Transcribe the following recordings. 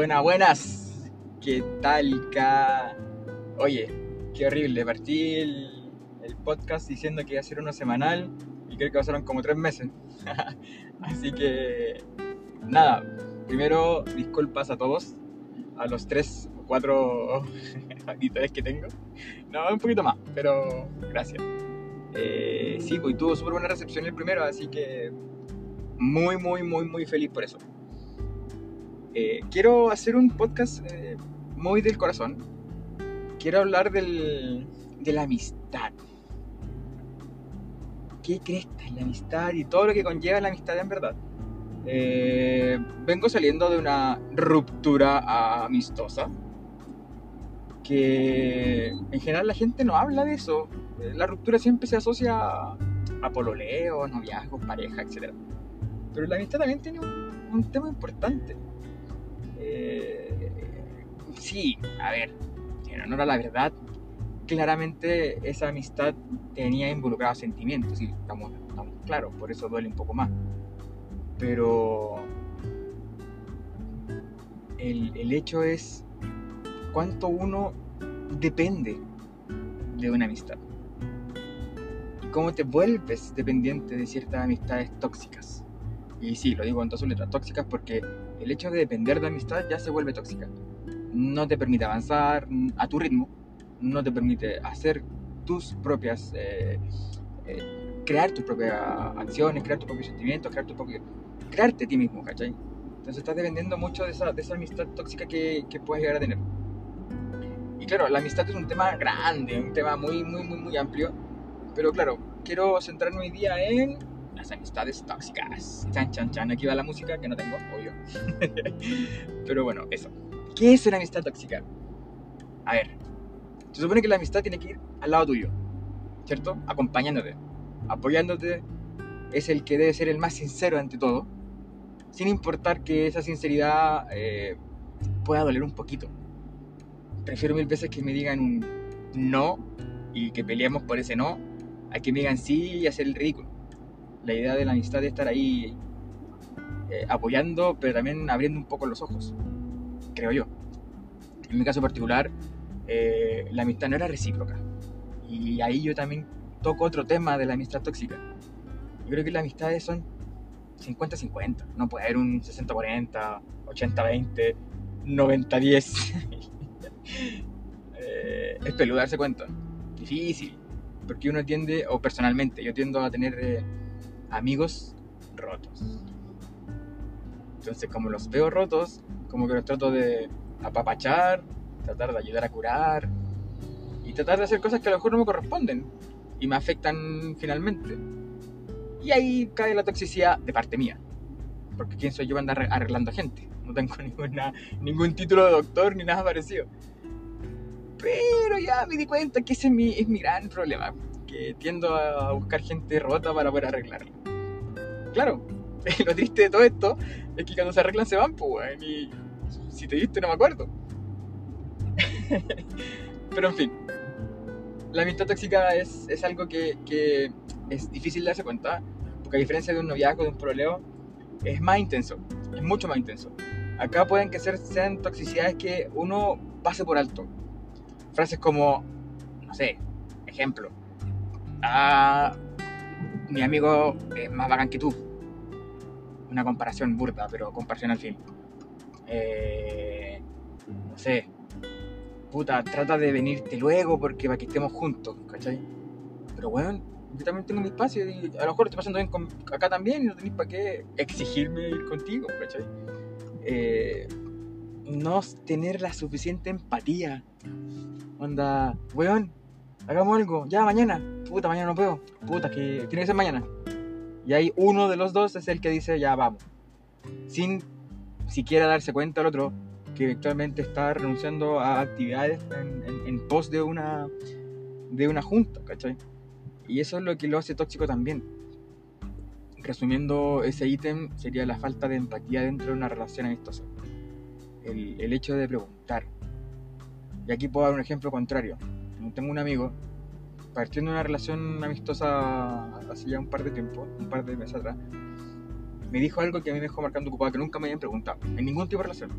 Buenas, buenas. ¿Qué tal, ca? Oye, qué horrible. Partí el, el podcast diciendo que iba a ser uno semanal y creo que pasaron como tres meses. Así que, nada. Primero, disculpas a todos, a los tres o cuatro auditores que tengo. No, un poquito más, pero gracias. Eh, sí, pues tuvo súper buena recepción el primero, así que muy, muy, muy, muy feliz por eso. Eh, quiero hacer un podcast eh, muy del corazón. Quiero hablar del, de la amistad. ¿Qué crees es la amistad y todo lo que conlleva la amistad en verdad? Eh, vengo saliendo de una ruptura amistosa que en general la gente no habla de eso. La ruptura siempre se asocia a pololeo, noviazgos, pareja, etc. Pero la amistad también tiene un, un tema importante. Eh, sí, a ver, en honor a la verdad, claramente esa amistad tenía involucrados sentimientos, y estamos, claros, por eso duele un poco más. Pero el, el hecho es cuánto uno depende de una amistad. Y cómo te vuelves dependiente de ciertas amistades tóxicas. Y sí, lo digo en todas sus letras, tóxicas porque el hecho de depender de amistad ya se vuelve tóxica. No te permite avanzar a tu ritmo, no te permite hacer tus propias, eh, eh, crear tus propias acciones, crear tus propios sentimientos, crear tu propio, crearte a ti mismo, ¿cachai? Entonces estás dependiendo mucho de esa, de esa amistad tóxica que, que puedes llegar a tener. Y claro, la amistad es un tema grande, un tema muy, muy, muy, muy amplio. Pero claro, quiero centrarme hoy día en las amistades tóxicas. Chan, chan, chan. Aquí va la música que no tengo, obvio. Pero bueno, eso. ¿Qué es una amistad tóxica? A ver, se supone que la amistad tiene que ir al lado tuyo, ¿cierto? Acompañándote, apoyándote. Es el que debe ser el más sincero ante todo, sin importar que esa sinceridad eh, pueda doler un poquito. Prefiero mil veces que me digan un no y que peleemos por ese no, a que me digan sí y hacer el ridículo la idea de la amistad es estar ahí eh, apoyando, pero también abriendo un poco los ojos, creo yo. En mi caso particular, eh, la amistad no era recíproca. Y ahí yo también toco otro tema de la amistad tóxica. Yo creo que las amistades son 50-50. No puede haber un 60-40, 80-20, 90-10. eh, es peludo darse cuenta. Difícil. Porque uno tiende, o personalmente, yo tiendo a tener eh, amigos rotos. Entonces, como los veo rotos, como que los trato de apapachar, tratar de ayudar a curar y tratar de hacer cosas que a lo mejor no me corresponden y me afectan finalmente. Y ahí cae la toxicidad de parte mía. Porque quién soy yo para andar arreglando gente. No tengo ninguna, ningún título de doctor ni nada parecido. Pero ya me di cuenta que ese es mi gran problema. Que tiendo a buscar gente rota para poder arreglarlo claro, lo triste de todo esto es que cuando se arreglan se van, pues, y si te diste no me acuerdo. Pero en fin, la amistad tóxica es, es algo que, que, es difícil darse cuenta, porque a diferencia de un noviazgo, de un problema, es más intenso, es mucho más intenso. Acá pueden que ser, sean toxicidades que uno pase por alto. Frases como, no sé, ejemplo, ah, mi amigo es más bacán que tú. Una comparación burda, pero comparación al fin. Eh, no sé. Puta, trata de venirte luego porque para que estemos juntos, ¿cachai? Pero bueno, yo también tengo mi espacio y a lo mejor estoy pasando bien acá también y no tenéis para qué exigirme ir contigo, ¿cachai? Eh, no tener la suficiente empatía. Onda, weón, hagamos algo, ya mañana, puta, mañana no puedo, puta, que tiene que ser mañana. Y ahí uno de los dos es el que dice, ya vamos, sin siquiera darse cuenta el otro que actualmente está renunciando a actividades en, pos de una, de una junta, ¿cachai? Y eso es lo que lo hace tóxico también. Resumiendo ese ítem, sería la falta de empatía dentro de una relación amistosa. El, el hecho de preguntar. Y aquí puedo dar un ejemplo contrario tengo un amigo, partiendo de una relación amistosa hace ya un par de tiempo, un par de meses atrás, me dijo algo que a mí me dejó marcando ocupado, que nunca me habían preguntado, en ningún tipo de relación.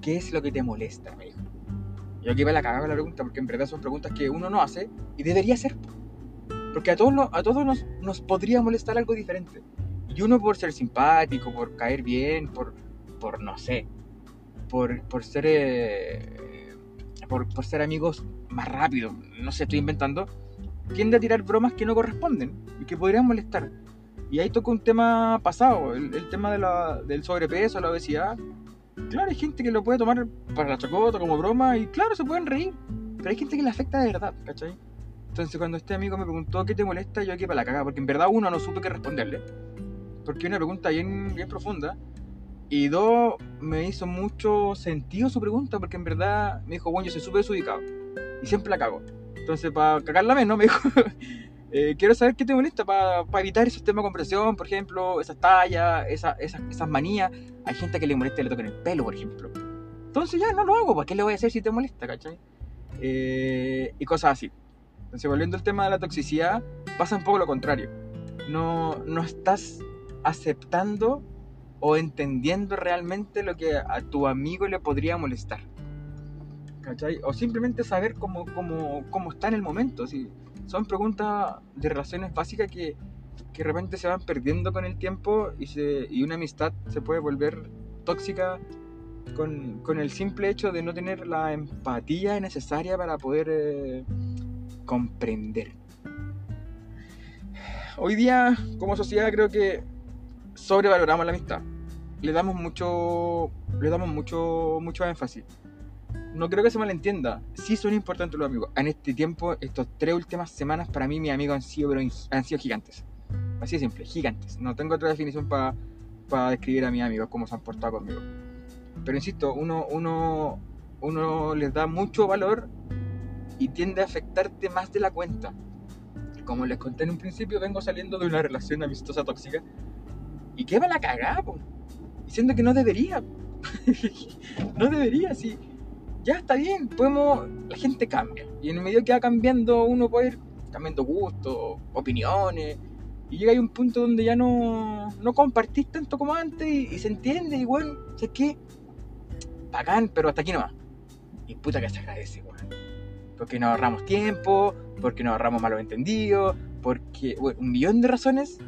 ¿qué es lo que te molesta? Me dijo. Yo aquí iba a la cagada la pregunta, porque en verdad son preguntas que uno no hace y debería hacer. Porque a todos, a todos nos, nos podría molestar algo diferente. Y uno por ser simpático, por caer bien, por, por no sé, por, por ser... Eh, por, por, ser amigos más rápido, no sé, estoy inventando, tiende a tirar bromas que no corresponden y que podrían molestar. Y ahí toca un tema pasado, el, tema de la, del sobrepeso, la obesidad. Claro, hay gente que lo puede tomar para la chacota, como broma, y claro, se pueden reír. Pero hay gente que le afecta de verdad, ¿cachai? Entonces cuando este amigo me preguntó qué te molesta, yo aquí para la caga, porque en verdad uno no supe qué responderle. Porque es una pregunta bien, bien profunda. Y dos, me hizo mucho sentido su pregunta, porque en verdad me dijo, bueno, yo soy súper desubicado. Y siempre la cago. Entonces, para cagarla menos, me dijo, eh, quiero saber qué te molesta para evitar esos temas de conversación, por ejemplo, esas tallas, esas, esas, manías. Hay gente que le molesta que le toquen el pelo, por ejemplo. Entonces ya no lo hago, ¿para qué le voy a hacer si te molesta, cachai? Eh, y cosas así. Entonces, volviendo al tema de la toxicidad, pasa un poco lo contrario. No, no estás aceptando o entendiendo realmente lo que a tu amigo le podría molestar. ¿Cachai? O simplemente saber cómo, cómo, cómo está en el momento. Son preguntas de relaciones básicas que, que de repente se van perdiendo con el tiempo y, se, y una amistad se puede volver tóxica con, con, el simple hecho de no tener la empatía necesaria para poder eh, comprender. Hoy día, como sociedad, creo que sobrevaloramos la amistad. Le damos mucho, le damos mucho, mucho énfasis no creo que se malentienda. Sí son importantes los amigos. En este tiempo, estas tres últimas semanas, para mí mis amigos han sido, han sido gigantes. Así de simple, gigantes. No tengo otra definición para describir a mis amigos cómo se han portado conmigo. Pero insisto, uno, uno, uno les da mucho valor y tiende a afectarte más de la cuenta. Como les conté en un principio, vengo saliendo de una relación amistosa tóxica. ¿Y qué va la cagada, Diciendo que no debería. no debería, sí ya está bien, podemos, la gente cambia. Y en el medio que va cambiando, uno puede ir cambiando gustos, opiniones. Y llega a un punto donde ya no, no compartís tanto como antes y, se entiende. Y bueno, ¿sabes qué? Bacán, pero hasta aquí nomás. Y puta que se agradece, weón. Porque nos ahorramos tiempo, porque nos ahorramos malos entendidos, porque, bueno, un millón de razones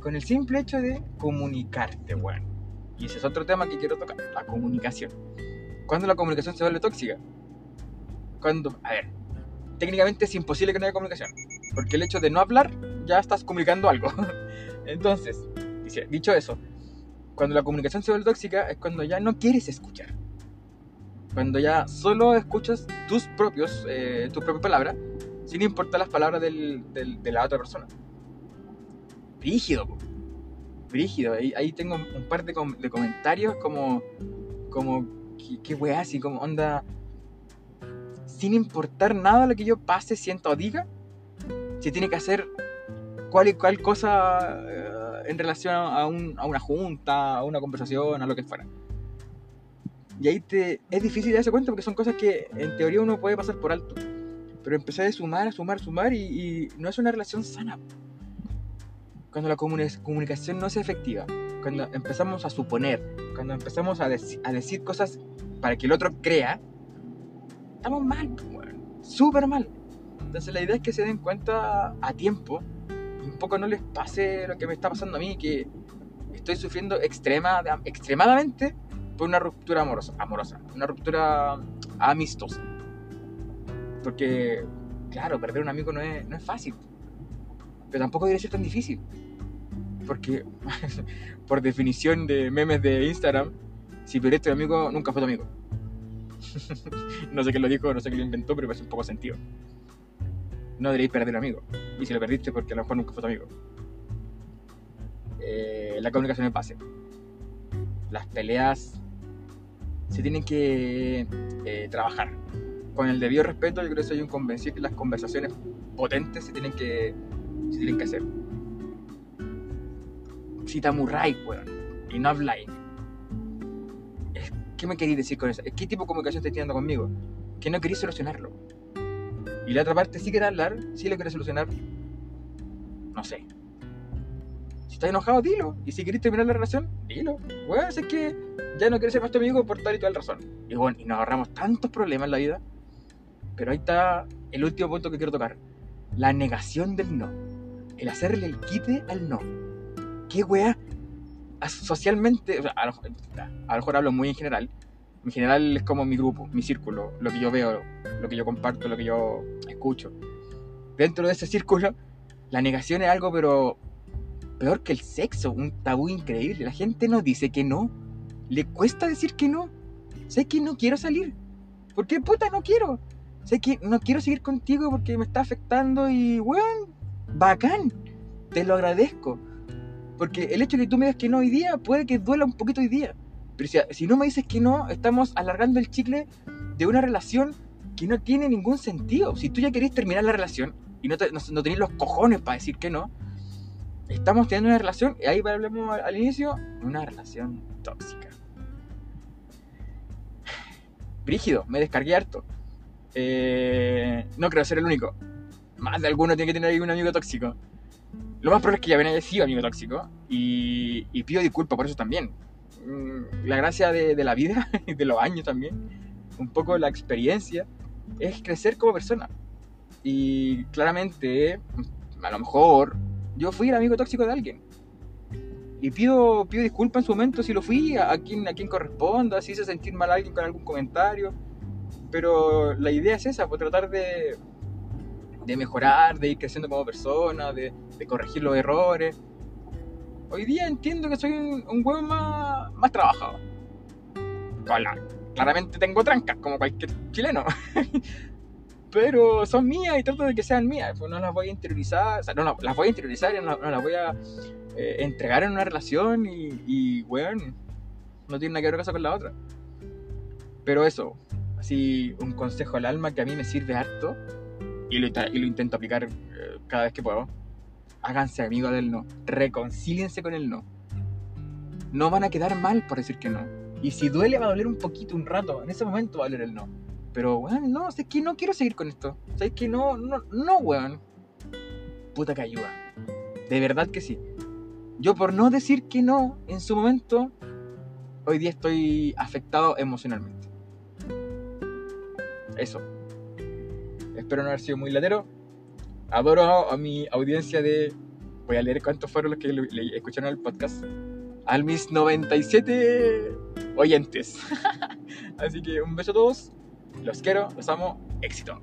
con el simple hecho de comunicarte, weón. Y ese es otro tema que quiero tocar, la comunicación. ¿Cuándo la comunicación se vuelve tóxica? Cuando, a ver, técnicamente es imposible que no haya comunicación, porque el hecho de no hablar ya estás comunicando algo. Entonces, dicho eso, cuando la comunicación se vuelve tóxica es cuando ya no quieres escuchar. Cuando ya solo escuchas tus propios, eh, tus propias palabras, sin importar las palabras del, de la otra persona. Brígido, brígido. Ahí, ahí, tengo un par de, de comentarios como, como qué, qué así como onda. Sin importar nada lo que yo pase, siento o diga, se tiene que hacer cual y cual cosa eh, en relación a, una junta, a una conversación, a lo que fuera. Y ahí te, es difícil darse cuenta porque son cosas que en teoría uno puede pasar por alto. Pero empezar a sumar, a sumar, a sumar y, no es una relación sana. Cuando la comunicación no es efectiva, cuando empezamos a suponer, cuando empezamos a, a decir cosas para que el otro crea, estamos mal, súper mal. Entonces la idea es que se den cuenta a tiempo un poco no les pase lo que me está pasando a mí, que estoy sufriendo extrema, extremadamente por una ruptura amorosa, amorosa, una ruptura amistosa. Porque, claro, perder un amigo no es, no es fácil, pero tampoco debe ser tan difícil. Porque, por definición de memes de Instagram, si perdiste un amigo, nunca fue tu amigo. no sé quién lo dijo, no sé quién lo inventó, pero parece un poco sentido. No deberíais perder un amigo. Y si lo perdiste, porque a lo mejor nunca fue tu amigo. Eh, la comunicación es base. Las peleas se tienen que eh, trabajar. Con el debido respeto, yo creo que soy un convencido que las conversaciones potentes se tienen que, se tienen que hacer. Si te amurráis, weón, y no habláis, ¿Qué me queréis decir con eso? ¿Qué tipo de comunicación estáis teniendo conmigo? Que no queréis solucionarlo. Y la otra parte sí quiere hablar, sí lo quiere solucionar. No sé. Si estás enojado, dilo. Y si querés terminar la relación, dilo. Weón, es que ya no quieres ser más tu amigo por tal y tal razón. Y bueno, y nos ahorramos tantos problemas en la vida. Pero ahí está el último punto que quiero tocar. La negación del no. El hacerle el quite al no. ¿Qué weá? Socialmente, o a lo mejor hablo muy en general. En general es como mi grupo, mi círculo, lo que yo veo, lo que yo comparto, lo que yo escucho. Dentro de ese círculo, la negación es algo, pero peor que el sexo, un tabú increíble. La gente no dice que no. Le cuesta decir que no. Sé que no quiero salir. ¿Por qué puta no quiero? Sé que no quiero seguir contigo porque me está afectando y, weón, bacán. Te lo agradezco. Porque el hecho de que tú me digas que no hoy día puede que duela un poquito hoy día. Pero si, no me dices que no, estamos alargando el chicle de una relación que no tiene ningún sentido. Si tú ya querés terminar la relación y no, no, tenés los cojones para decir que no, estamos teniendo una relación, y ahí hablamos al inicio, una relación tóxica. Brígido, me descargué harto. Eh, no creo ser el único. Más de alguno tiene que tener ahí un amigo tóxico. Lo más probable es que ya ven haya sido amigo tóxico. Y, pido disculpas por eso también. Mm, la gracia de, de la vida y de los años también, un poco la experiencia, es crecer como persona. Y claramente, a lo mejor, yo fui el amigo tóxico de alguien. Y pido, pido disculpas en su momento si lo fui, a, quien, a quien corresponda, si hice sentir mal a alguien con algún comentario. Pero la idea es esa, pues tratar de, de mejorar, de ir creciendo como persona, de, de corregir los errores. Hoy día entiendo que soy un, huevo más, más trabajado. claramente tengo trancas, como cualquier chileno. pero son mías y trato de que sean mías. Pues no las voy a interiorizar, o sea, no, las voy a interiorizar y no, las voy a eh, entregar en una relación y, y, no tiene nada que ver cosa con la otra. Pero eso, así un consejo al alma que a mí me sirve harto y lo, y lo intento aplicar eh, cada vez que puedo. Háganse amigos del no, reconcíliense con el no. No van a quedar mal por decir que no. Y si duele va a doler un poquito, un rato, en ese momento va a doler el no pero, weón, no, sé que no quiero seguir con esto. Sabes que no, no, no, weón. Puta que ayuda. De verdad que sí. Yo por no decir que no en su momento, hoy día estoy afectado emocionalmente. Eso. Espero no haber sido muy latero. Adoro a mi audiencia de... Voy a leer cuántos fueron los que escucharon el podcast. A mis 97 oyentes. Así que un beso a todos. Los quiero, los amo, éxito.